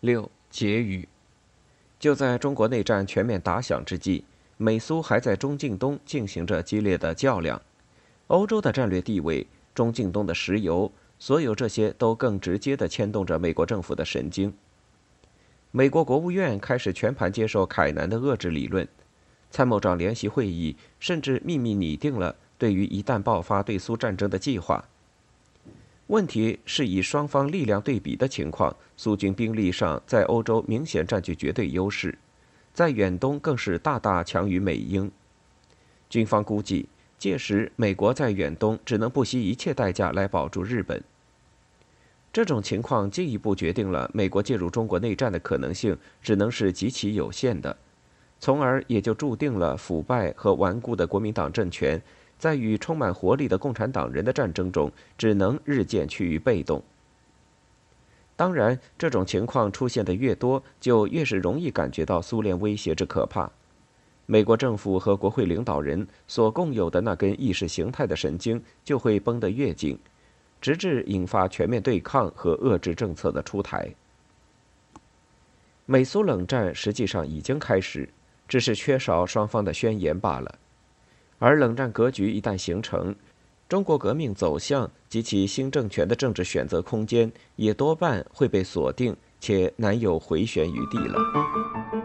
六结语。就在中国内战全面打响之际，美苏还在中近东进行着激烈的较量。欧洲的战略地位、中近东的石油，所有这些都更直接地牵动着美国政府的神经。美国国务院开始全盘接受凯南的遏制理论，参谋长联席会议甚至秘密拟定了对于一旦爆发对苏战争的计划。问题是以双方力量对比的情况，苏军兵力上在欧洲明显占据绝对优势，在远东更是大大强于美英。军方估计，届时美国在远东只能不惜一切代价来保住日本。这种情况进一步决定了美国介入中国内战的可能性只能是极其有限的，从而也就注定了腐败和顽固的国民党政权。在与充满活力的共产党人的战争中，只能日渐趋于被动。当然，这种情况出现的越多，就越是容易感觉到苏联威胁之可怕。美国政府和国会领导人所共有的那根意识形态的神经就会绷得越紧，直至引发全面对抗和遏制政策的出台。美苏冷战实际上已经开始，只是缺少双方的宣言罢了。而冷战格局一旦形成，中国革命走向及其新政权的政治选择空间也多半会被锁定，且难有回旋余地了。